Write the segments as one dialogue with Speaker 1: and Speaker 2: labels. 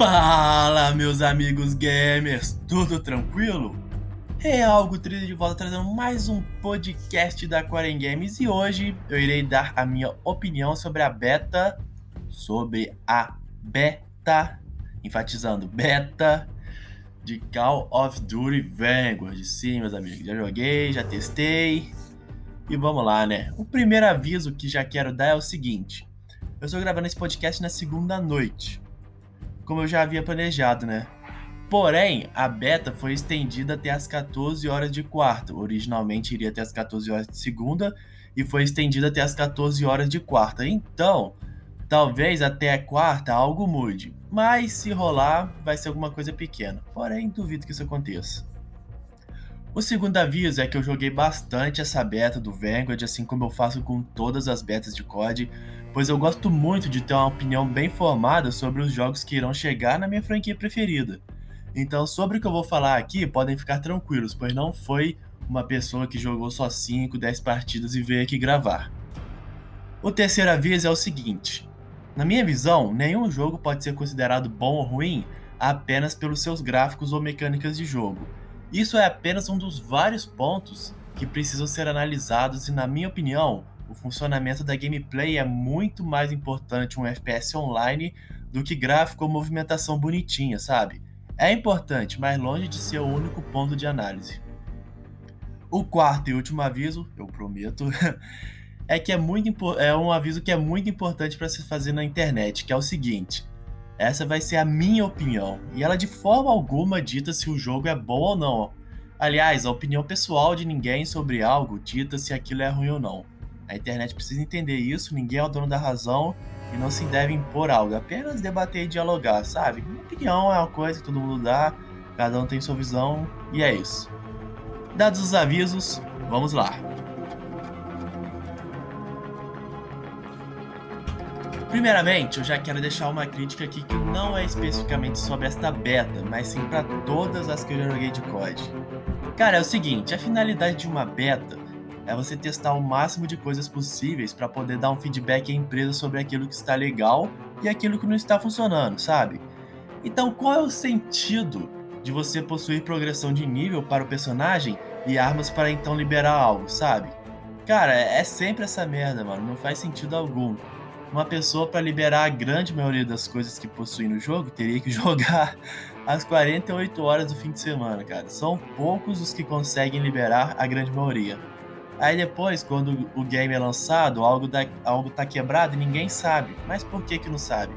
Speaker 1: Fala, meus amigos gamers, tudo tranquilo? É algo triste de volta trazendo mais um podcast da Quarem Games e hoje eu irei dar a minha opinião sobre a beta, sobre a beta, enfatizando beta de Call of Duty Vanguard. Sim, meus amigos, já joguei, já testei e vamos lá, né? O primeiro aviso que já quero dar é o seguinte: eu estou gravando esse podcast na segunda noite como eu já havia planejado, né? Porém, a beta foi estendida até as 14 horas de quarta. Originalmente iria até as 14 horas de segunda e foi estendida até as 14 horas de quarta. Então, talvez até quarta algo mude. Mas se rolar, vai ser alguma coisa pequena. Porém, duvido que isso aconteça. O segundo aviso é que eu joguei bastante essa beta do Vanguard, assim como eu faço com todas as betas de COD, pois eu gosto muito de ter uma opinião bem formada sobre os jogos que irão chegar na minha franquia preferida. Então, sobre o que eu vou falar aqui, podem ficar tranquilos, pois não foi uma pessoa que jogou só 5, 10 partidas e veio aqui gravar. O terceiro aviso é o seguinte: na minha visão, nenhum jogo pode ser considerado bom ou ruim apenas pelos seus gráficos ou mecânicas de jogo isso é apenas um dos vários pontos que precisam ser analisados e, na minha opinião, o funcionamento da gameplay é muito mais importante um FPS online do que gráfico ou movimentação bonitinha, sabe? É importante, mas longe de ser o único ponto de análise. O quarto e último aviso, eu prometo, é que é muito é um aviso que é muito importante para se fazer na internet, que é o seguinte: essa vai ser a minha opinião, e ela de forma alguma dita se o jogo é bom ou não. Aliás, a opinião pessoal de ninguém sobre algo dita se aquilo é ruim ou não. A internet precisa entender isso, ninguém é o dono da razão e não se deve impor algo, apenas debater e dialogar, sabe? Minha opinião é uma coisa que todo mundo dá, cada um tem sua visão e é isso. Dados os avisos, vamos lá. Primeiramente, eu já quero deixar uma crítica aqui que não é especificamente sobre esta beta, mas sim para todas as que eu já joguei de COD. Cara, é o seguinte, a finalidade de uma beta é você testar o máximo de coisas possíveis para poder dar um feedback à empresa sobre aquilo que está legal e aquilo que não está funcionando, sabe? Então, qual é o sentido de você possuir progressão de nível para o personagem e armas para então liberar algo, sabe? Cara, é sempre essa merda, mano, não faz sentido algum uma pessoa para liberar a grande maioria das coisas que possui no jogo teria que jogar às 48 horas do fim de semana, cara. São poucos os que conseguem liberar a grande maioria. Aí depois, quando o game é lançado, algo, da, algo tá quebrado e ninguém sabe. Mas por que que não sabe?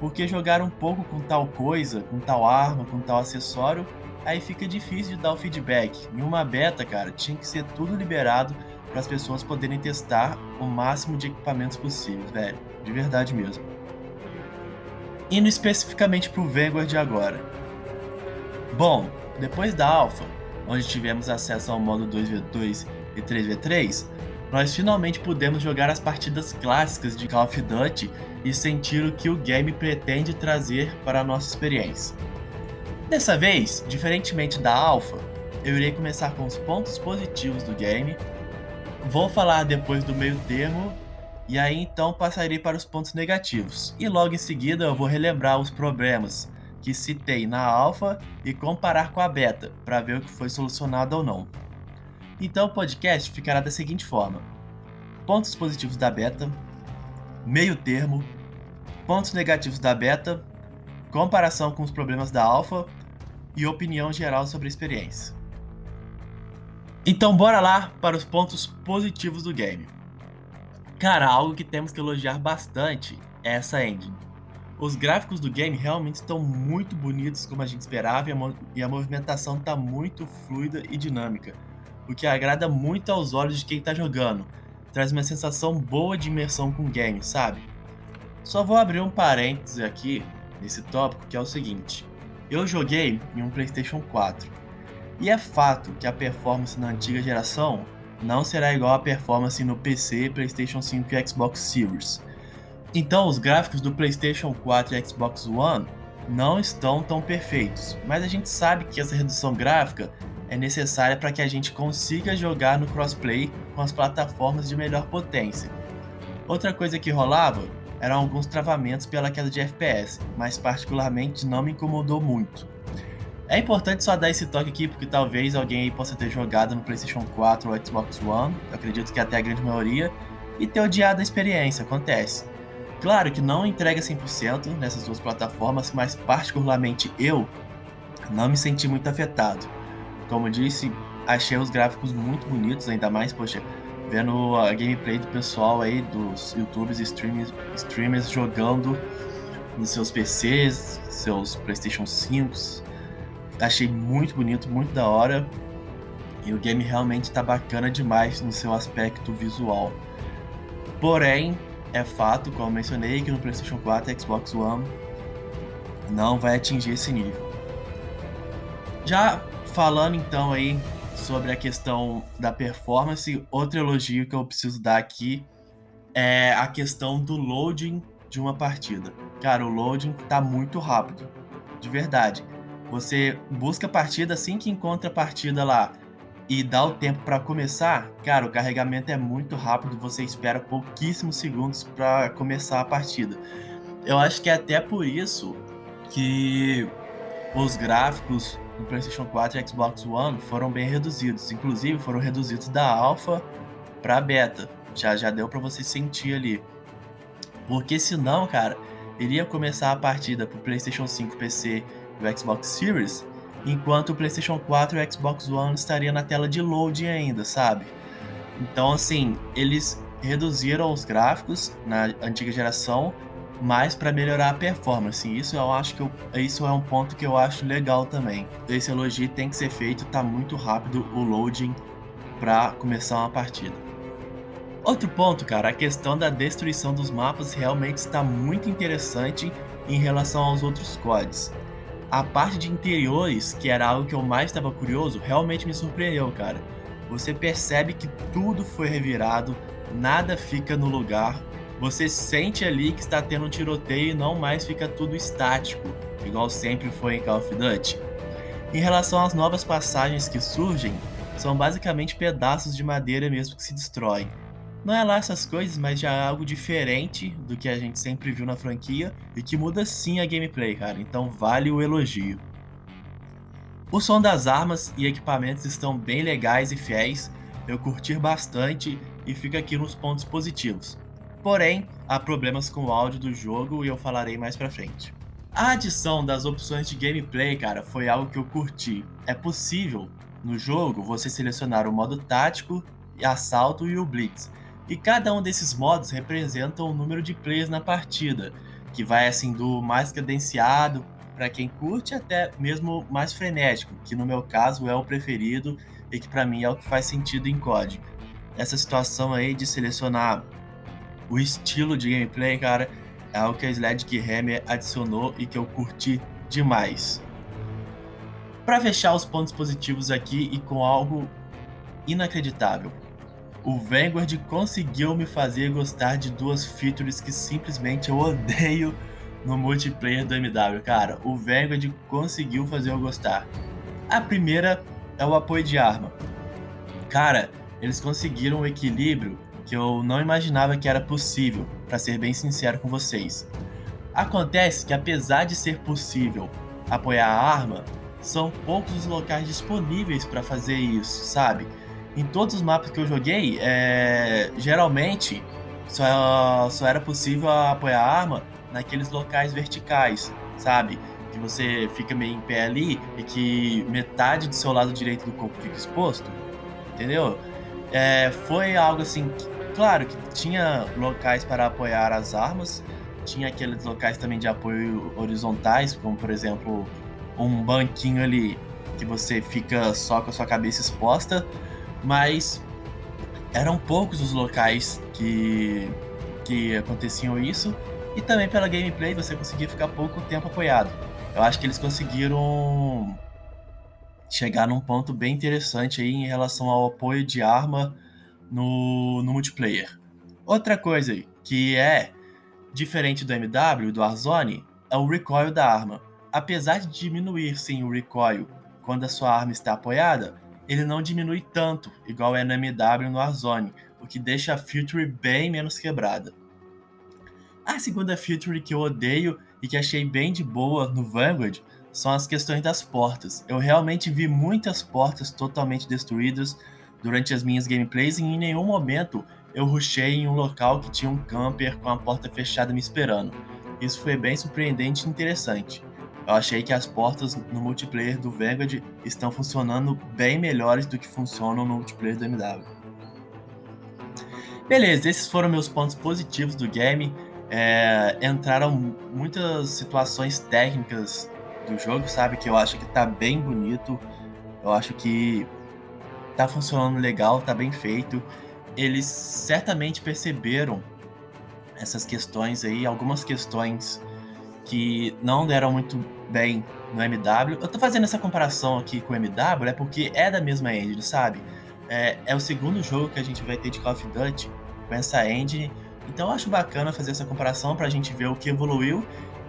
Speaker 1: Porque jogaram um pouco com tal coisa, com tal arma, com tal acessório, aí fica difícil de dar o feedback. Em uma beta, cara, tinha que ser tudo liberado para as pessoas poderem testar o máximo de equipamentos possíveis, velho. De verdade mesmo. Indo especificamente para o Vanguard agora. Bom, depois da Alpha, onde tivemos acesso ao modo 2v2 e 3v3, nós finalmente pudemos jogar as partidas clássicas de Call of Duty e sentir o que o game pretende trazer para a nossa experiência. Dessa vez, diferentemente da Alpha, eu irei começar com os pontos positivos do game Vou falar depois do meio termo e aí então passarei para os pontos negativos. E logo em seguida eu vou relembrar os problemas que citei na alfa e comparar com a beta para ver o que foi solucionado ou não. Então o podcast ficará da seguinte forma: pontos positivos da beta, meio termo, pontos negativos da beta, comparação com os problemas da alfa e opinião geral sobre a experiência. Então bora lá para os pontos positivos do game. Cara, algo que temos que elogiar bastante é essa engine. Os gráficos do game realmente estão muito bonitos como a gente esperava e a, e a movimentação está muito fluida e dinâmica, o que agrada muito aos olhos de quem está jogando. Traz uma sensação boa de imersão com o game, sabe? Só vou abrir um parêntese aqui nesse tópico que é o seguinte: eu joguei em um PlayStation 4 e é fato que a performance na antiga geração não será igual à performance no PC, PlayStation 5 e Xbox Series. Então, os gráficos do PlayStation 4 e Xbox One não estão tão perfeitos, mas a gente sabe que essa redução gráfica é necessária para que a gente consiga jogar no crossplay com as plataformas de melhor potência. Outra coisa que rolava eram alguns travamentos pela queda de FPS, mas particularmente não me incomodou muito. É importante só dar esse toque aqui porque talvez alguém possa ter jogado no PlayStation 4 ou Xbox One, acredito que até a grande maioria, e ter odiado a experiência, acontece. Claro que não entrega 100% nessas duas plataformas, mas particularmente eu não me senti muito afetado. Como disse, achei os gráficos muito bonitos, ainda mais, poxa, vendo a gameplay do pessoal aí, dos youtubers e streamers, streamers jogando nos seus PCs, seus PlayStation 5. Achei muito bonito, muito da hora. E o game realmente está bacana demais no seu aspecto visual. Porém, é fato, como mencionei, que no PlayStation 4 e Xbox One não vai atingir esse nível. Já falando então aí sobre a questão da performance, outro elogio que eu preciso dar aqui é a questão do loading de uma partida. Cara, o loading tá muito rápido, de verdade. Você busca a partida assim que encontra a partida lá e dá o tempo para começar, cara, o carregamento é muito rápido, você espera pouquíssimos segundos para começar a partida. Eu acho que é até por isso que os gráficos do PlayStation 4 e Xbox One foram bem reduzidos. Inclusive, foram reduzidos da alpha para beta. Já, já deu para você sentir ali. Porque senão, cara, iria começar a partida pro PlayStation 5, PC e o Xbox Series, enquanto o PlayStation 4 e o Xbox One estaria na tela de loading ainda, sabe? Então, assim, eles reduziram os gráficos na antiga geração mais para melhorar a performance. Isso eu acho que eu, isso é um ponto que eu acho legal também. Esse elogio tem que ser feito, tá muito rápido o loading para começar uma partida. Outro ponto, cara, a questão da destruição dos mapas realmente está muito interessante em relação aos outros CODs. A parte de interiores, que era algo que eu mais estava curioso, realmente me surpreendeu, cara. Você percebe que tudo foi revirado, nada fica no lugar, você sente ali que está tendo um tiroteio e não mais fica tudo estático, igual sempre foi em Call of Duty. Em relação às novas passagens que surgem, são basicamente pedaços de madeira mesmo que se destroem. Não é lá essas coisas, mas já é algo diferente do que a gente sempre viu na franquia e que muda sim a gameplay, cara, então vale o elogio. O som das armas e equipamentos estão bem legais e fiéis, eu curti bastante e fica aqui nos pontos positivos. Porém, há problemas com o áudio do jogo e eu falarei mais pra frente. A adição das opções de gameplay, cara, foi algo que eu curti. É possível, no jogo, você selecionar o modo tático, assalto e o blitz. E cada um desses modos representa um número de players na partida, que vai assim do mais cadenciado para quem curte até mesmo mais frenético, que no meu caso é o preferido e que para mim é o que faz sentido em COD. Essa situação aí de selecionar o estilo de gameplay, cara, é algo que a Sledgehammer adicionou e que eu curti demais. Para fechar os pontos positivos aqui e com algo inacreditável. O Vanguard conseguiu me fazer gostar de duas features que simplesmente eu odeio no multiplayer do MW, cara. O Vanguard conseguiu fazer eu gostar. A primeira é o apoio de arma. Cara, eles conseguiram um equilíbrio que eu não imaginava que era possível, para ser bem sincero com vocês. Acontece que apesar de ser possível apoiar a arma, são poucos os locais disponíveis para fazer isso, sabe? Em todos os mapas que eu joguei, é... geralmente só, só era possível apoiar a arma naqueles locais verticais, sabe? Que você fica meio em pé ali e que metade do seu lado direito do corpo fica exposto, entendeu? É, foi algo assim Claro que tinha locais para apoiar as armas, tinha aqueles locais também de apoio horizontais, como por exemplo um banquinho ali que você fica só com a sua cabeça exposta, mas eram poucos os locais que, que aconteciam isso, e também pela gameplay você conseguia ficar pouco tempo apoiado. Eu acho que eles conseguiram chegar num ponto bem interessante aí em relação ao apoio de arma no, no multiplayer. Outra coisa que é diferente do MW, do Warzone, é o recoil da arma. Apesar de diminuir sim o recoil quando a sua arma está apoiada, ele não diminui tanto, igual é no MW no Warzone, o que deixa a Future bem menos quebrada. A segunda feature que eu odeio e que achei bem de boa no Vanguard são as questões das portas. Eu realmente vi muitas portas totalmente destruídas durante as minhas gameplays em nenhum momento eu rushei em um local que tinha um camper com a porta fechada me esperando. Isso foi bem surpreendente e interessante. Eu achei que as portas no multiplayer do Vanguard estão funcionando bem melhores do que funcionam no multiplayer do MW. Beleza, esses foram meus pontos positivos do game. É, entraram muitas situações técnicas do jogo, sabe? Que eu acho que tá bem bonito. Eu acho que tá funcionando legal, tá bem feito. Eles certamente perceberam essas questões aí, algumas questões que não deram muito bem no MW. Eu tô fazendo essa comparação aqui com o MW é porque é da mesma engine, sabe? É, é o segundo jogo que a gente vai ter de Call of Duty com essa engine. Então eu acho bacana fazer essa comparação pra gente ver o que evoluiu.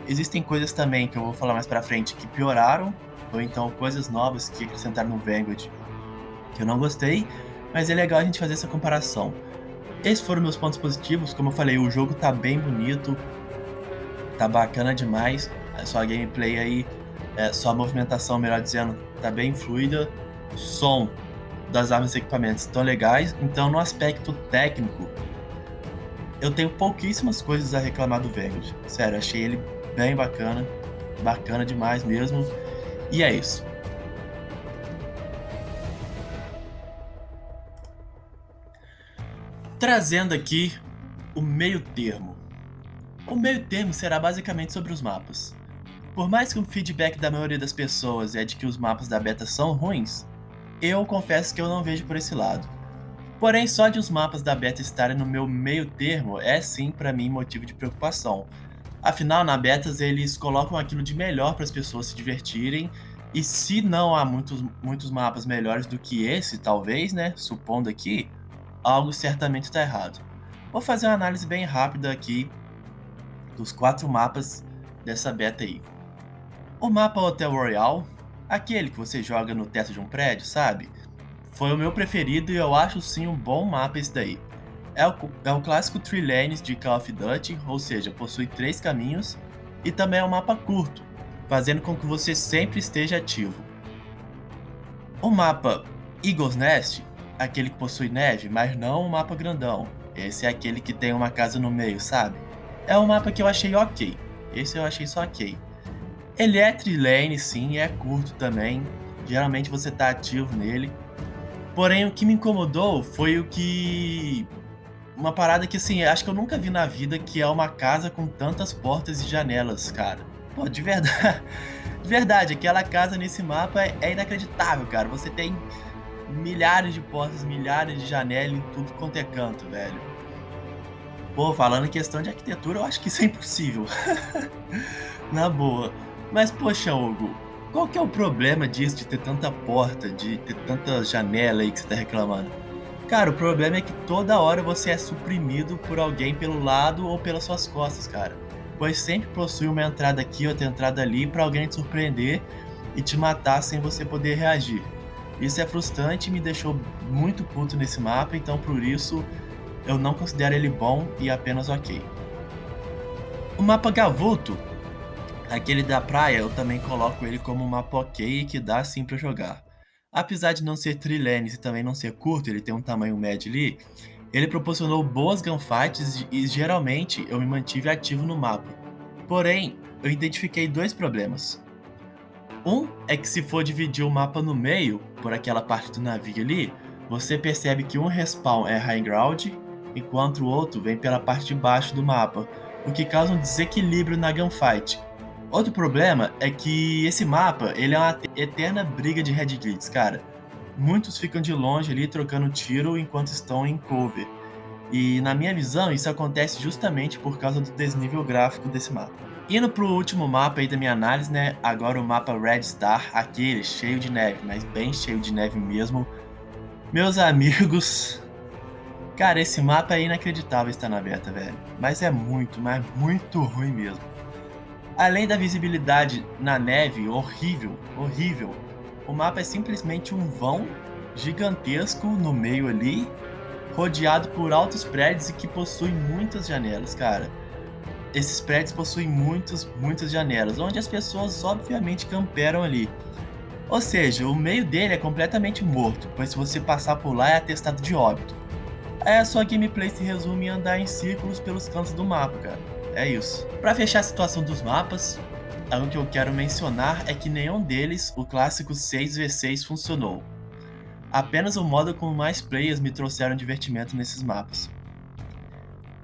Speaker 1: Existem coisas também que eu vou falar mais pra frente que pioraram, ou então coisas novas que acrescentaram no Vanguard que eu não gostei, mas é legal a gente fazer essa comparação. Esses foram meus pontos positivos, como eu falei, o jogo tá bem bonito, tá bacana demais. A sua gameplay aí, é, sua movimentação, melhor dizendo, tá bem fluida. Som das armas e equipamentos estão legais. Então, no aspecto técnico, eu tenho pouquíssimas coisas a reclamar do Vanguard. Sério, achei ele bem bacana, bacana demais mesmo. E é isso. Trazendo aqui o meio termo. O meio termo será basicamente sobre os mapas. Por mais que o feedback da maioria das pessoas é de que os mapas da beta são ruins, eu confesso que eu não vejo por esse lado. Porém, só de os mapas da beta estarem no meu meio termo é sim para mim motivo de preocupação. Afinal, na betas eles colocam aquilo de melhor para as pessoas se divertirem, e se não há muitos, muitos mapas melhores do que esse, talvez, né? Supondo aqui, algo certamente está errado. Vou fazer uma análise bem rápida aqui dos quatro mapas dessa beta aí. O mapa Hotel Royal, aquele que você joga no teto de um prédio, sabe? Foi o meu preferido e eu acho sim um bom mapa esse daí. É o, é o clássico Three Lanes de Call of Duty, ou seja, possui três caminhos, e também é um mapa curto, fazendo com que você sempre esteja ativo. O mapa Eagle's Nest aquele que possui neve, mas não um mapa grandão. Esse é aquele que tem uma casa no meio, sabe? É um mapa que eu achei ok. Esse eu achei só ok. Ele é trilane, sim, é curto também. Geralmente você tá ativo nele. Porém, o que me incomodou foi o que. Uma parada que, assim, acho que eu nunca vi na vida que é uma casa com tantas portas e janelas, cara. Pô, de verdade. De verdade, aquela casa nesse mapa é, é inacreditável, cara. Você tem milhares de portas, milhares de janelas em tudo quanto é canto, velho. Pô, falando em questão de arquitetura, eu acho que isso é impossível. Na boa. Mas, poxa, Hugo, qual que é o problema disso, de ter tanta porta, de ter tanta janela aí que você tá reclamando? Cara, o problema é que toda hora você é suprimido por alguém pelo lado ou pelas suas costas, cara. Pois sempre possui uma entrada aqui, outra entrada ali para alguém te surpreender e te matar sem você poder reagir. Isso é frustrante e me deixou muito puto nesse mapa, então por isso eu não considero ele bom e apenas ok. O mapa Gavuto, aquele da praia, eu também coloco ele como um mapa ok que dá sim para jogar. Apesar de não ser trilanes e também não ser curto, ele tem um tamanho médio ali, ele proporcionou boas gunfights e geralmente eu me mantive ativo no mapa. Porém, eu identifiquei dois problemas. Um é que se for dividir o mapa no meio, por aquela parte do navio ali, você percebe que um respawn é high ground, enquanto o outro vem pela parte de baixo do mapa, o que causa um desequilíbrio na gunfight. Outro problema é que esse mapa ele é uma eterna briga de red cara. Muitos ficam de longe ali trocando tiro enquanto estão em cover. E na minha visão, isso acontece justamente por causa do desnível gráfico desse mapa. Indo pro último mapa aí da minha análise, né? Agora o mapa Red Star, aquele cheio de neve, mas bem cheio de neve mesmo. Meus amigos, cara, esse mapa é inacreditável estar na beta, velho. Mas é muito, mas muito ruim mesmo. Além da visibilidade na neve horrível, horrível, o mapa é simplesmente um vão gigantesco no meio ali, rodeado por altos prédios e que possui muitas janelas, cara. Esses prédios possuem muitas, muitas janelas, onde as pessoas obviamente camperam ali. Ou seja, o meio dele é completamente morto, pois se você passar por lá é atestado de óbito. Aí a sua gameplay se resume em andar em círculos pelos cantos do mapa, cara. É isso. Para fechar a situação dos mapas, algo que eu quero mencionar é que nenhum deles, o clássico 6v6, funcionou. Apenas o modo com mais players me trouxeram divertimento nesses mapas.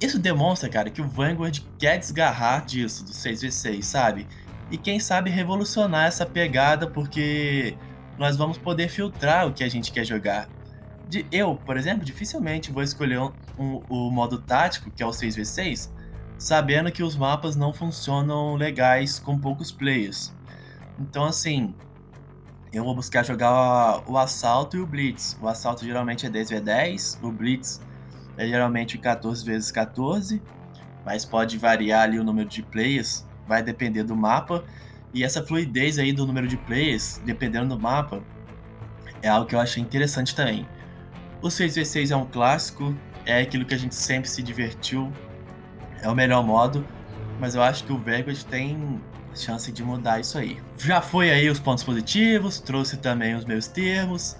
Speaker 1: Isso demonstra, cara, que o Vanguard quer desgarrar disso, do 6v6, sabe? E quem sabe revolucionar essa pegada, porque nós vamos poder filtrar o que a gente quer jogar. De, eu, por exemplo, dificilmente vou escolher um, um, o modo tático, que é o 6v6, sabendo que os mapas não funcionam legais com poucos players. Então, assim, eu vou buscar jogar o assalto e o blitz. O assalto geralmente é 10v10, o blitz é geralmente 14 vezes 14, mas pode variar ali o número de players, vai depender do mapa. E essa fluidez aí do número de players, dependendo do mapa, é algo que eu achei interessante também. O 6v6 é um clássico, é aquilo que a gente sempre se divertiu, é o melhor modo, mas eu acho que o Vanguard tem chance de mudar isso aí. Já foi aí os pontos positivos, trouxe também os meus termos,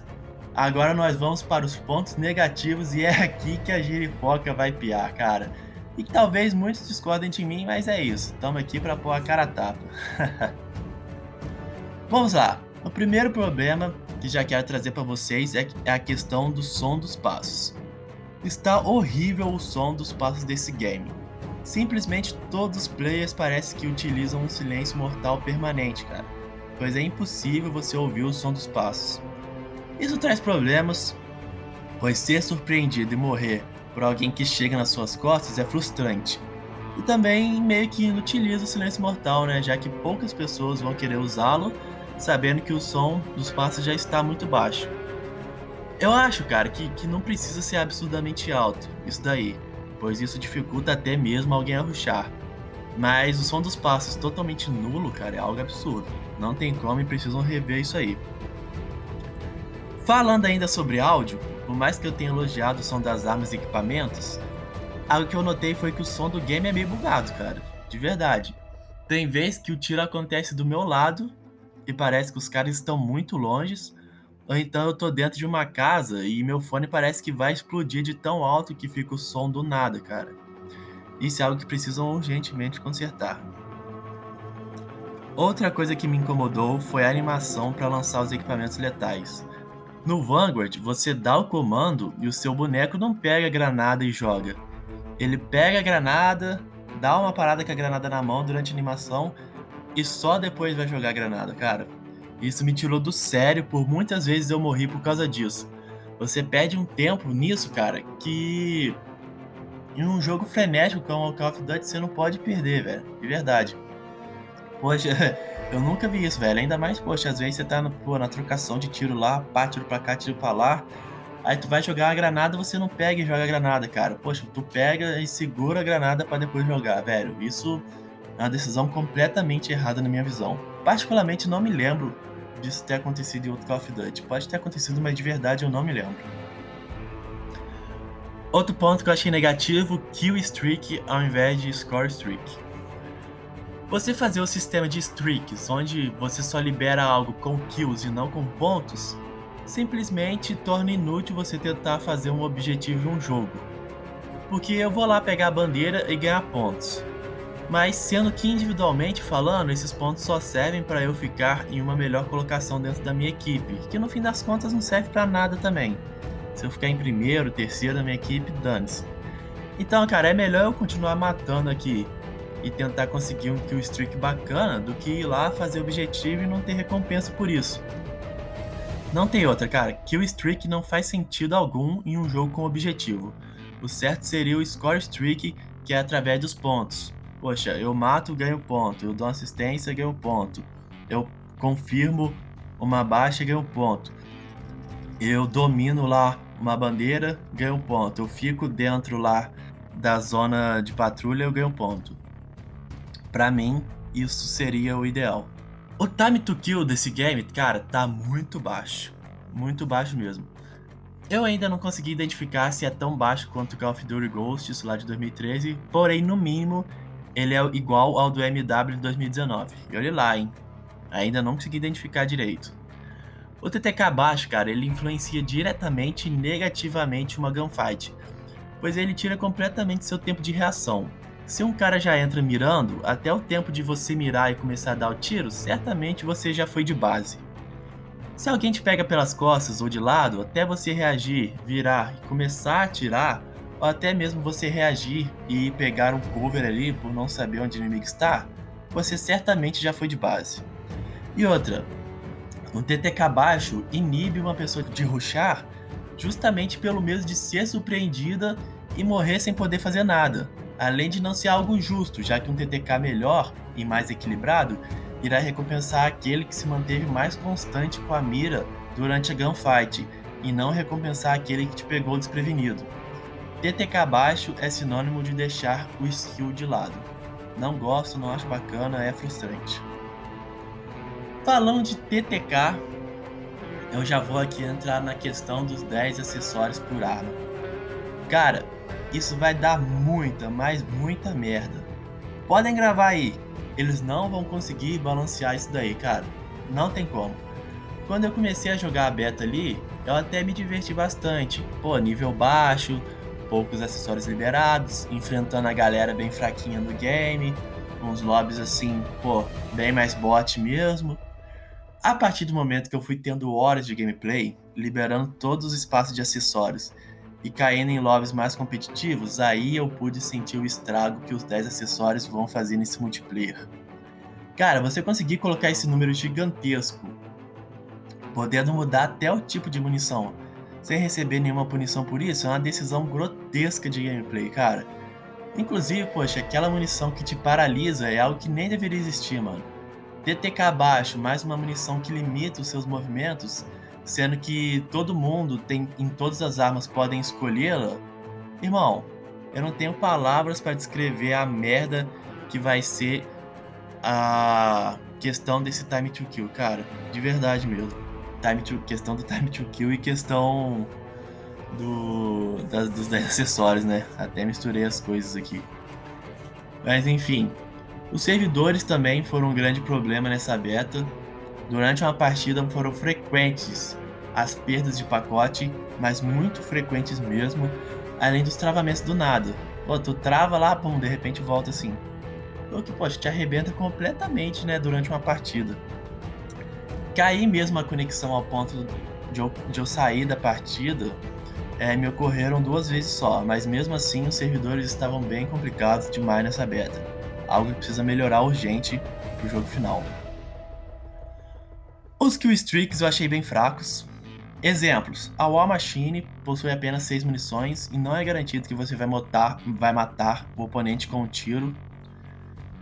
Speaker 1: Agora nós vamos para os pontos negativos e é aqui que a giripoca vai piar, cara. E talvez muitos discordem de mim, mas é isso. Estamos aqui para pôr a cara a tapa. Vamos lá. O primeiro problema que já quero trazer para vocês é, é a questão do som dos passos. Está horrível o som dos passos desse game. Simplesmente todos os players parecem que utilizam um silêncio mortal permanente, cara. Pois é impossível você ouvir o som dos passos. Isso traz problemas, pois ser surpreendido e morrer por alguém que chega nas suas costas é frustrante. E também meio que inutiliza o silêncio mortal, né? Já que poucas pessoas vão querer usá-lo, sabendo que o som dos passos já está muito baixo. Eu acho, cara, que, que não precisa ser absurdamente alto, isso daí, pois isso dificulta até mesmo alguém a ruxar. Mas o som dos passos totalmente nulo, cara, é algo absurdo. Não tem como e precisam rever isso aí. Falando ainda sobre áudio, por mais que eu tenha elogiado o som das armas e equipamentos, algo que eu notei foi que o som do game é meio bugado, cara. De verdade. Tem vez que o tiro acontece do meu lado e parece que os caras estão muito longe, ou então eu tô dentro de uma casa e meu fone parece que vai explodir de tão alto que fica o som do nada, cara. Isso é algo que precisam urgentemente consertar. Outra coisa que me incomodou foi a animação para lançar os equipamentos letais. No Vanguard, você dá o comando e o seu boneco não pega a granada e joga. Ele pega a granada, dá uma parada com a granada na mão durante a animação e só depois vai jogar a granada, cara. Isso me tirou do sério, por muitas vezes eu morri por causa disso. Você perde um tempo nisso, cara, que em um jogo frenético como o Call of Duty você não pode perder, velho. De verdade. Poxa, Eu nunca vi isso, velho. Ainda mais, poxa, às vezes você tá no, pô, na trocação de tiro lá, pá, tiro pra cá, tiro pra lá. Aí tu vai jogar a granada, você não pega e joga a granada, cara. Poxa, tu pega e segura a granada para depois jogar, velho. Isso é uma decisão completamente errada na minha visão. Particularmente não me lembro disso ter acontecido em outro Call of Duty. Pode ter acontecido, mas de verdade eu não me lembro. Outro ponto que eu achei negativo, kill streak ao invés de score streak. Você fazer o sistema de streaks, onde você só libera algo com kills e não com pontos, simplesmente torna inútil você tentar fazer um objetivo em um jogo. Porque eu vou lá pegar a bandeira e ganhar pontos. Mas sendo que individualmente falando, esses pontos só servem para eu ficar em uma melhor colocação dentro da minha equipe, que no fim das contas não serve para nada também. Se eu ficar em primeiro, terceiro da minha equipe, dane-se. Então, cara, é melhor eu continuar matando aqui e tentar conseguir um kill streak bacana do que ir lá fazer objetivo e não ter recompensa por isso. Não tem outra, cara. Kill streak não faz sentido algum em um jogo com objetivo. O certo seria o score streak, que é através dos pontos. Poxa, eu mato, ganho ponto. Eu dou assistência, ganho ponto. Eu confirmo uma baixa, ganho ponto. Eu domino lá uma bandeira, ganho ponto. Eu fico dentro lá da zona de patrulha, eu ganho ponto. Para mim, isso seria o ideal. O time to kill desse game, cara, tá muito baixo. Muito baixo mesmo. Eu ainda não consegui identificar se é tão baixo quanto Call of Duty Ghosts lá de 2013, porém, no mínimo, ele é igual ao do MW de 2019. E olha lá, hein? Ainda não consegui identificar direito. O TTK baixo, cara, ele influencia diretamente e negativamente uma gunfight, pois ele tira completamente seu tempo de reação. Se um cara já entra mirando, até o tempo de você mirar e começar a dar o tiro, certamente você já foi de base. Se alguém te pega pelas costas ou de lado, até você reagir, virar e começar a atirar, ou até mesmo você reagir e pegar um cover ali por não saber onde o inimigo está, você certamente já foi de base. E outra, um TTK baixo inibe uma pessoa de ruxar justamente pelo medo de ser surpreendida e morrer sem poder fazer nada, além de não ser algo justo, já que um TTK melhor e mais equilibrado irá recompensar aquele que se manteve mais constante com a mira durante a gunfight, e não recompensar aquele que te pegou desprevenido. TTK baixo é sinônimo de deixar o skill de lado. Não gosto, não acho bacana, é frustrante. Falando de TTK, eu já vou aqui entrar na questão dos 10 acessórios por arma. Cara, isso vai dar muita, mas muita merda. Podem gravar aí, eles não vão conseguir balancear isso daí, cara. Não tem como. Quando eu comecei a jogar a beta ali, eu até me diverti bastante. Pô, nível baixo, poucos acessórios liberados, enfrentando a galera bem fraquinha no game, uns lobbies assim, pô, bem mais bot mesmo. A partir do momento que eu fui tendo horas de gameplay, liberando todos os espaços de acessórios e caindo em lobbies mais competitivos, aí eu pude sentir o estrago que os 10 acessórios vão fazer nesse multiplayer. Cara, você conseguir colocar esse número gigantesco, podendo mudar até o tipo de munição, sem receber nenhuma punição por isso, é uma decisão grotesca de gameplay, cara. Inclusive, poxa, aquela munição que te paralisa é algo que nem deveria existir, mano. DTK baixo, mais uma munição que limita os seus movimentos, sendo que todo mundo tem em todas as armas podem escolhê-la, irmão, eu não tenho palavras para descrever a merda que vai ser a questão desse time to kill, cara, de verdade mesmo. Time to, questão do time to kill e questão do, das, dos acessórios, né? Até misturei as coisas aqui. Mas enfim, os servidores também foram um grande problema nessa beta. Durante uma partida foram frequentes as perdas de pacote, mas muito frequentes mesmo, além dos travamentos do nada. Pô, tu trava lá, pum, de repente volta assim. O que, poxa, te arrebenta completamente, né, durante uma partida. Cair mesmo a conexão ao ponto de eu, de eu sair da partida, é, me ocorreram duas vezes só, mas mesmo assim os servidores estavam bem complicados demais nessa beta. Algo que precisa melhorar urgente pro jogo final. Os kill streaks eu achei bem fracos. Exemplos: a War Machine possui apenas 6 munições e não é garantido que você vai matar, vai matar o oponente com um tiro.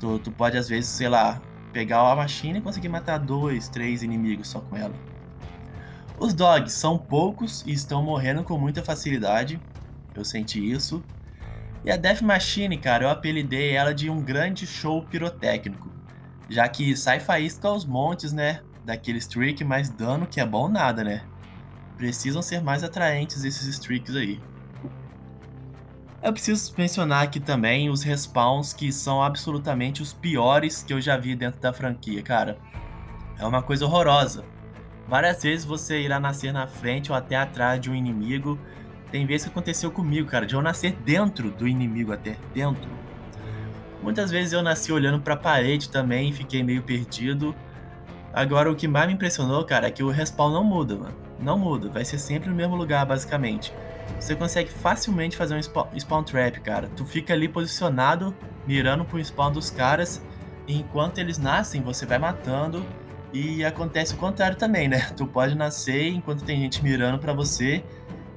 Speaker 1: Tu, tu pode, às vezes, sei lá, pegar a War Machine e conseguir matar dois, três inimigos só com ela. Os dogs são poucos e estão morrendo com muita facilidade. Eu senti isso. E a Death Machine, cara, eu apelidei ela de um grande show pirotécnico. Já que sai faísca aos montes, né? Daquele streak, mas dano que é bom nada, né? Precisam ser mais atraentes esses streaks aí. Eu preciso mencionar aqui também os respawns que são absolutamente os piores que eu já vi dentro da franquia, cara. É uma coisa horrorosa. Várias vezes você irá nascer na frente ou até atrás de um inimigo. Tem vezes que aconteceu comigo, cara, de eu nascer dentro do inimigo até dentro. Muitas vezes eu nasci olhando para a parede também e fiquei meio perdido. Agora o que mais me impressionou, cara, é que o respawn não muda, mano não muda, vai ser sempre no mesmo lugar, basicamente. Você consegue facilmente fazer um spawn, trap, cara. Tu fica ali posicionado, mirando pro spawn dos caras, e enquanto eles nascem, você vai matando. E acontece o contrário também, né? Tu pode nascer enquanto tem gente mirando para você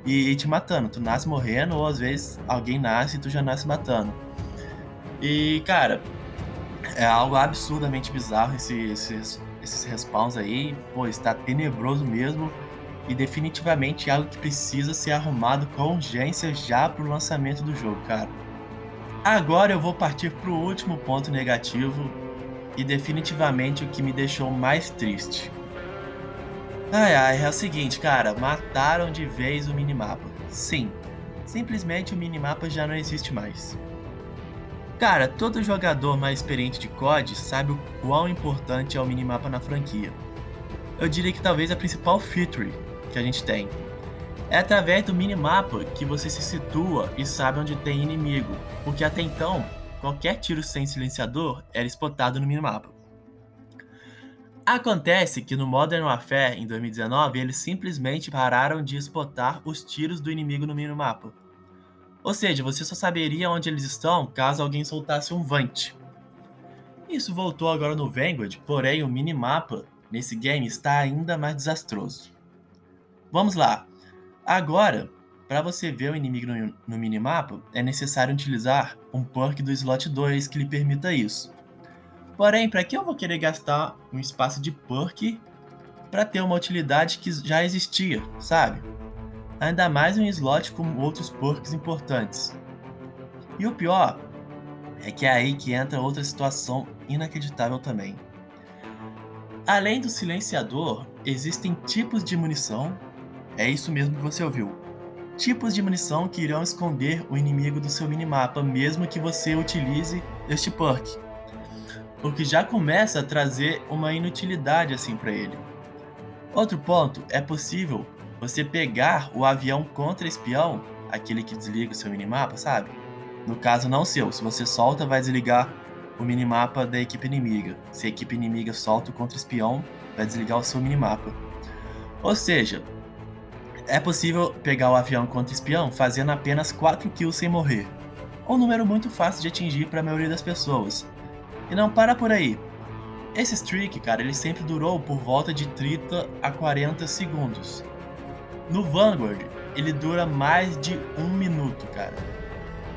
Speaker 1: e, te matando. Tu nasce morrendo, ou às vezes alguém nasce e tu já nasce matando. E, cara, é algo absurdamente bizarro esse, esses, esses respawns aí. Pô, está tenebroso mesmo e definitivamente algo que precisa ser arrumado com urgência já para o lançamento do jogo, cara. Agora eu vou partir para o último ponto negativo e definitivamente o que me deixou mais triste. Ai ai, é o seguinte, cara, mataram de vez o minimapa. Sim, simplesmente o minimapa já não existe mais. Cara, todo jogador mais experiente de COD sabe o quão importante é o minimapa na franquia. Eu diria que talvez a principal feature que a gente tem. É através do minimapa que você se situa e sabe onde tem inimigo, porque até então, qualquer tiro sem silenciador era spotado no minimapa. Acontece que no Modern Warfare em 2019 eles simplesmente pararam de spotar os tiros do inimigo no minimapa. Ou seja, você só saberia onde eles estão caso alguém soltasse um Vant. Isso voltou agora no Vanguard, porém o minimapa nesse game está ainda mais desastroso. Vamos lá. Agora, para você ver o inimigo no, no minimapa, é necessário utilizar um perk do slot 2 que lhe permita isso. Porém, para que eu vou querer gastar um espaço de perk para ter uma utilidade que já existia, sabe? ainda mais um slot com outros perks importantes. E o pior é que é aí que entra outra situação inacreditável também. Além do silenciador, existem tipos de munição, é isso mesmo que você ouviu. Tipos de munição que irão esconder o inimigo do seu minimapa, mesmo que você utilize este perk. O que já começa a trazer uma inutilidade assim para ele. Outro ponto, é possível você pegar o avião contra-espião, aquele que desliga o seu minimapa, sabe? No caso, não seu. Se você solta, vai desligar o minimapa da equipe inimiga. Se a equipe inimiga solta o contra-espião, vai desligar o seu minimapa. Ou seja, é possível pegar o avião contra-espião fazendo apenas 4 kills sem morrer. Um número muito fácil de atingir para a maioria das pessoas. E não para por aí. Esse streak, cara, ele sempre durou por volta de 30 a 40 segundos. No Vanguard, ele dura mais de um minuto, cara.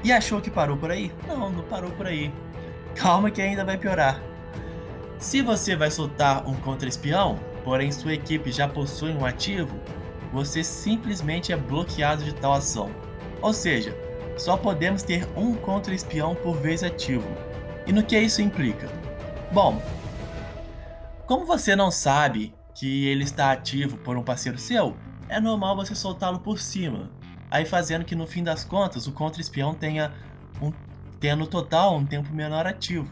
Speaker 1: E achou que parou por aí? Não, não parou por aí. Calma que ainda vai piorar. Se você vai soltar um contra-espião, porém sua equipe já possui um ativo, você simplesmente é bloqueado de tal ação. Ou seja, só podemos ter um contra-espião por vez ativo. E no que isso implica? Bom, como você não sabe que ele está ativo por um parceiro seu, é normal você soltá-lo por cima, aí fazendo que no fim das contas o contra-espião tenha, um, tenha no total um tempo menor ativo.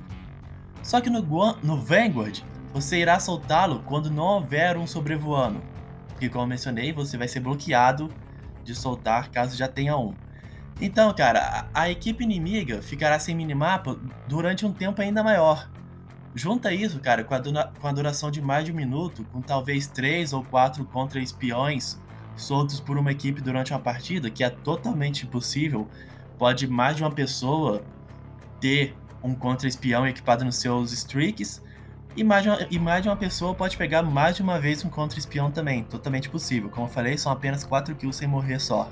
Speaker 1: Só que no, no Vanguard, você irá soltá-lo quando não houver um sobrevoando, porque como eu mencionei, você vai ser bloqueado de soltar caso já tenha um. Então, cara, a, a equipe inimiga ficará sem minimapa durante um tempo ainda maior. Junta isso, cara, com a, com a duração de mais de um minuto, com talvez três ou quatro contra-espiões soltos por uma equipe durante uma partida, que é totalmente impossível, pode mais de uma pessoa ter um contra-espião equipado nos seus streaks, e mais, de uma, e mais de uma pessoa pode pegar mais de uma vez um contra-espião também, totalmente possível. Como eu falei, são apenas 4 kills sem morrer só.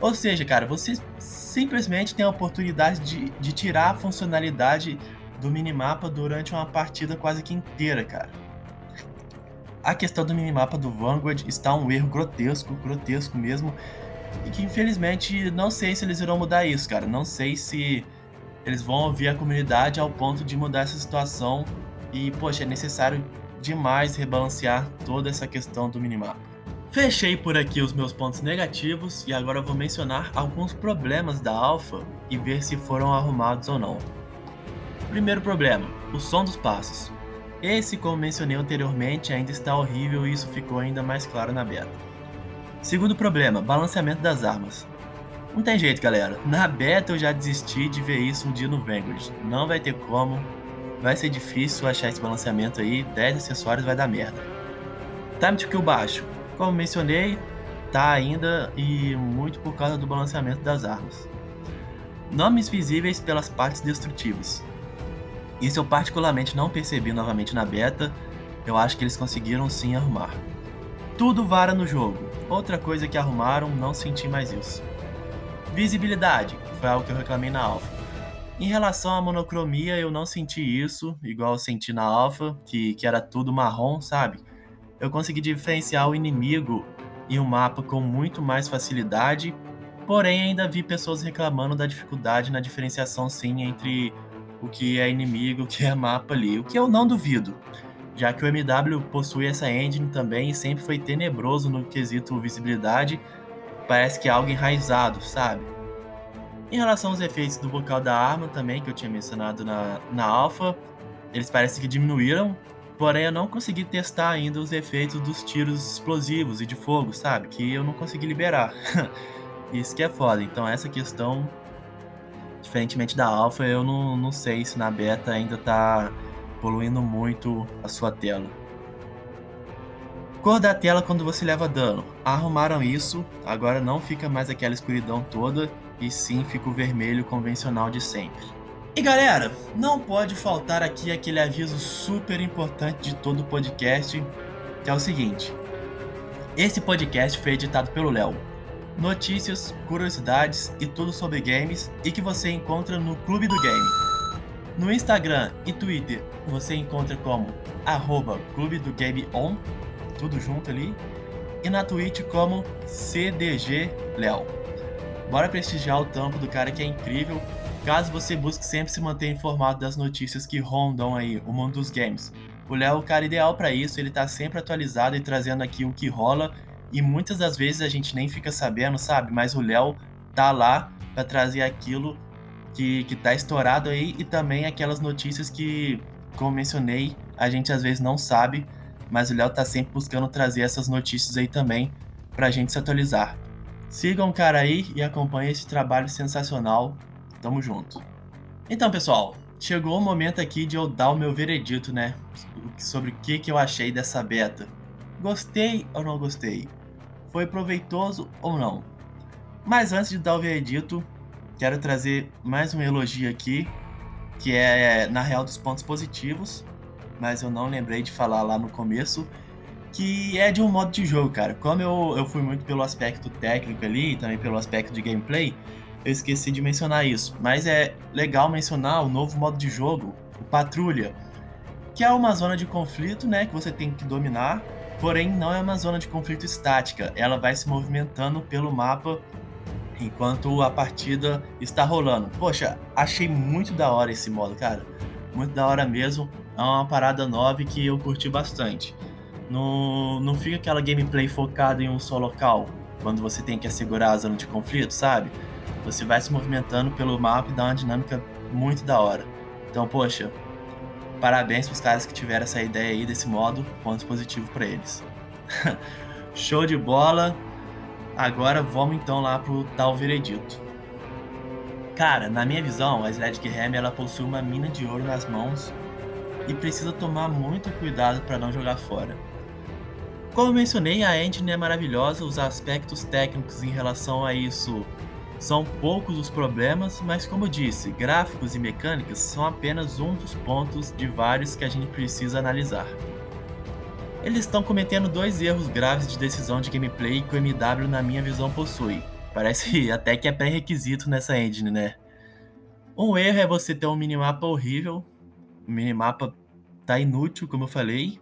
Speaker 1: Ou seja, cara, você simplesmente tem a oportunidade de, de tirar a funcionalidade do minimapa durante uma partida quase que inteira, cara a questão do minimapa do Vanguard está um erro grotesco, grotesco mesmo, e que infelizmente não sei se eles irão mudar isso, cara. Não sei se eles vão ouvir a comunidade ao ponto de mudar essa situação e, poxa, é necessário demais rebalancear toda essa questão do minimapa. Fechei por aqui os meus pontos negativos e agora vou mencionar alguns problemas da Alpha e ver se foram arrumados ou não. Primeiro problema: o som dos passos. Esse, como mencionei anteriormente, ainda está horrível e isso ficou ainda mais claro na beta. Segundo problema, balanceamento das armas. Não tem jeito, galera. Na beta eu já desisti de ver isso um dia no Vanguard. Não vai ter como. Vai ser difícil achar esse balanceamento aí. 10 acessórios vai dar merda. Time to kill baixo. Como mencionei, tá ainda e muito por causa do balanceamento das armas. Nomes visíveis pelas partes destrutivas. Isso eu particularmente não percebi novamente na beta, eu acho que eles conseguiram sim arrumar. Tudo vara no jogo. Outra coisa que arrumaram, não senti mais isso. Visibilidade, foi algo que eu reclamei na alpha. Em relação à monocromia, eu não senti isso, igual eu senti na alpha, que, que era tudo marrom, sabe? Eu consegui diferenciar o inimigo e o mapa com muito mais facilidade, porém ainda vi pessoas reclamando da dificuldade na diferenciação sim entre o que é inimigo, o que é mapa ali, o que eu não duvido, já que o MW possui essa engine também e sempre foi tenebroso no quesito visibilidade, parece que é algo enraizado, sabe? Em relação aos efeitos do bocal da arma também, que eu tinha mencionado na, na alpha, eles parecem que diminuíram, porém eu não consegui testar ainda os efeitos dos tiros explosivos e de fogo, sabe? Que eu não consegui liberar. Isso que é foda. Então essa questão, diferentemente da alpha, eu não, não sei se na beta ainda tá poluindo muito a sua tela. Cor da tela quando você leva dano. Arrumaram isso, agora não fica mais aquela escuridão toda e sim fica o vermelho convencional de sempre. E galera, não pode faltar aqui aquele aviso super importante de todo o podcast, que é o seguinte: esse podcast foi editado pelo Léo. Notícias, curiosidades e tudo sobre games e que você encontra no Clube do Game. No Instagram e Twitter você encontra como arroba Clube do Game On, tudo junto ali, e na Twitch como CDG Léo. Bora prestigiar o tampo do cara que é incrível, caso você busque sempre se manter informado das notícias que rondam aí o mundo dos games. O Léo é o cara ideal para isso, ele tá sempre atualizado e trazendo aqui o que rola, e muitas das vezes a gente nem fica sabendo, sabe? Mas o Léo tá lá para trazer aquilo que, que tá estourado aí e também aquelas notícias que, como mencionei, a gente às vezes não sabe, mas o Léo tá sempre buscando trazer essas notícias aí também pra gente se atualizar. Sigam o cara aí e acompanhem esse trabalho sensacional. Tamo junto. Então, pessoal, chegou o momento aqui de eu dar o meu veredito, né? Sobre o que, que eu achei dessa beta. Gostei ou não gostei? Foi proveitoso ou não? Mas antes de dar o veredito, quero trazer mais um elogio aqui, que é na real dos pontos positivos, mas eu não lembrei de falar lá no começo que é de um modo de jogo, cara. Como eu, eu fui muito pelo aspecto técnico ali e também pelo aspecto de gameplay, eu esqueci de mencionar isso. Mas é legal mencionar o novo modo de jogo, o Patrulha, que é uma zona de conflito, né, que você tem que dominar, porém não é uma zona de conflito estática. Ela vai se movimentando pelo mapa enquanto a partida está rolando. Poxa, achei muito da hora esse modo, cara. Muito da hora mesmo. É uma parada nova que eu curti bastante. Não, não fica aquela gameplay focada em um só local, quando você tem que assegurar a zona de conflito, sabe? Você vai se movimentando pelo mapa e dá uma dinâmica muito da hora. Então, poxa, parabéns pros caras que tiveram essa ideia aí desse modo, ponto positivo para eles. Show de bola! Agora vamos então lá pro tal veredito. Cara, na minha visão, a Sledge Hammer ela possui uma mina de ouro nas mãos e precisa tomar muito cuidado para não jogar fora. Como mencionei, a engine é maravilhosa, os aspectos técnicos em relação a isso são poucos os problemas, mas como disse, gráficos e mecânicas são apenas um dos pontos de vários que a gente precisa analisar. Eles estão cometendo dois erros graves de decisão de gameplay que o MW na minha visão possui. Parece até que é pré-requisito nessa engine, né? Um erro é você ter um minimapa horrível, o minimapa tá inútil, como eu falei,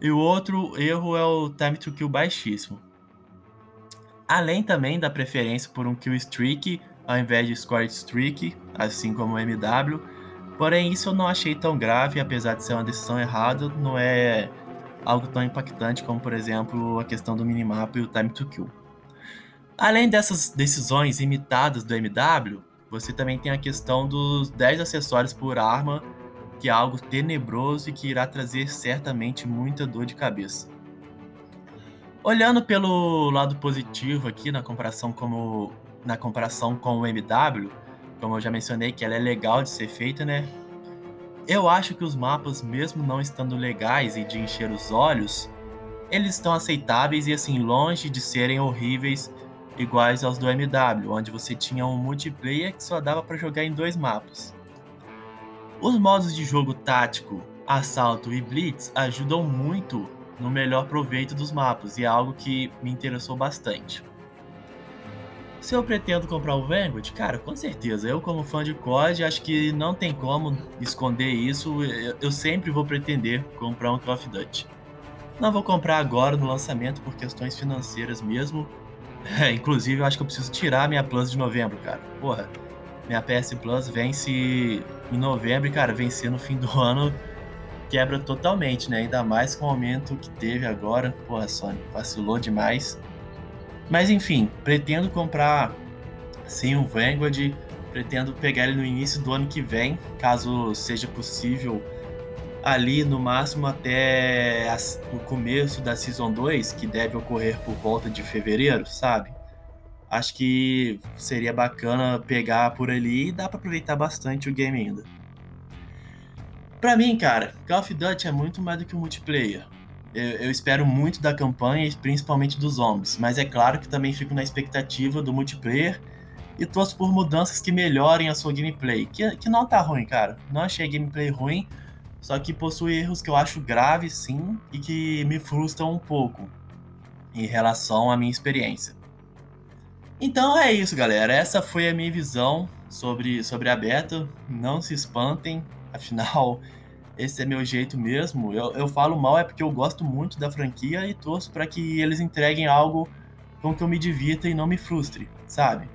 Speaker 1: e o outro erro é o time to kill baixíssimo. Além também da preferência por um kill streak ao invés de score streak, assim como o MW. Porém, isso eu não achei tão grave, apesar de ser uma decisão errada, não é algo tão impactante como, por exemplo, a questão do minimapa e o time to kill. Além dessas decisões imitadas do MW, você também tem a questão dos 10 acessórios por arma que é algo tenebroso e que irá trazer certamente muita dor de cabeça. Olhando pelo lado positivo aqui na comparação como na comparação com o MW, como eu já mencionei que ela é legal de ser feita, né? Eu acho que os mapas, mesmo não estando legais e de encher os olhos, eles estão aceitáveis e assim longe de serem horríveis iguais aos do MW, onde você tinha um multiplayer que só dava para jogar em dois mapas. Os modos de jogo tático, assalto e blitz ajudam muito no melhor proveito dos mapas e é algo que me interessou bastante. Se eu pretendo comprar o Vanguard, cara, com certeza. Eu, como fã de COD, acho que não tem como esconder isso. Eu sempre vou pretender comprar um Call of Duty. Não vou comprar agora no lançamento por questões financeiras mesmo. É, inclusive, eu acho que eu preciso tirar minha Plus de novembro, cara. Porra, minha PS Plus vence em novembro e, cara, vencer no fim do ano quebra totalmente, né? Ainda mais com o aumento que teve agora. Porra, Sony, vacilou demais. Mas enfim, pretendo comprar sim o Vanguard. Pretendo pegar ele no início do ano que vem, caso seja possível, ali no máximo até as, o começo da Season 2, que deve ocorrer por volta de fevereiro, sabe? Acho que seria bacana pegar por ali e dá para aproveitar bastante o game ainda. Pra mim, cara, Call of Duty é muito mais do que um multiplayer. Eu, eu, espero muito da campanha e principalmente dos zombies, mas é claro que também fico na expectativa do multiplayer e torço por mudanças que melhorem a sua gameplay, que, que não tá ruim, cara. Não achei gameplay ruim, só que possui erros que eu acho graves sim e que me frustram um pouco em relação à minha experiência. Então é isso, galera. Essa foi a minha visão sobre, sobre a beta. Não se espantem, afinal, esse é meu jeito mesmo. Eu, eu falo mal é porque eu gosto muito da franquia e torço para que eles entreguem algo com que eu me divirta e não me frustre, sabe?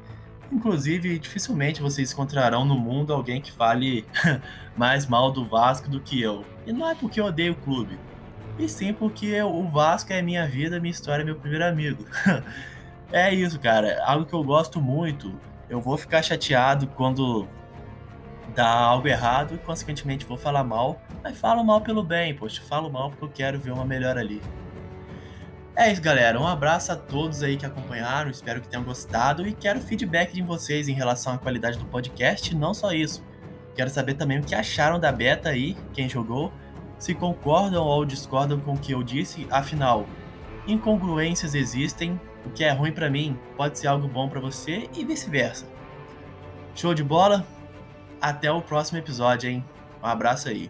Speaker 1: Inclusive, dificilmente vocês encontrarão no mundo alguém que fale mais mal do Vasco do que eu. E não é porque eu odeio o clube, e sim porque o Vasco é minha vida, minha história, meu primeiro amigo. é isso, cara. Algo que eu gosto muito. Eu vou ficar chateado quando dá algo errado e, consequentemente, vou falar mal. Mas falo mal pelo bem, poxa. Falo mal porque eu quero ver uma melhor ali. É isso, galera. Um abraço a todos aí que acompanharam. Espero que tenham gostado e quero feedback de vocês em relação à qualidade do podcast. Não só isso. Quero saber também o que acharam da beta aí, quem jogou, se concordam ou discordam com o que eu disse. Afinal, incongruências existem. O que é ruim para mim pode ser algo bom para você e vice-versa. Show de bola? Até o próximo episódio, hein? Um abraço aí.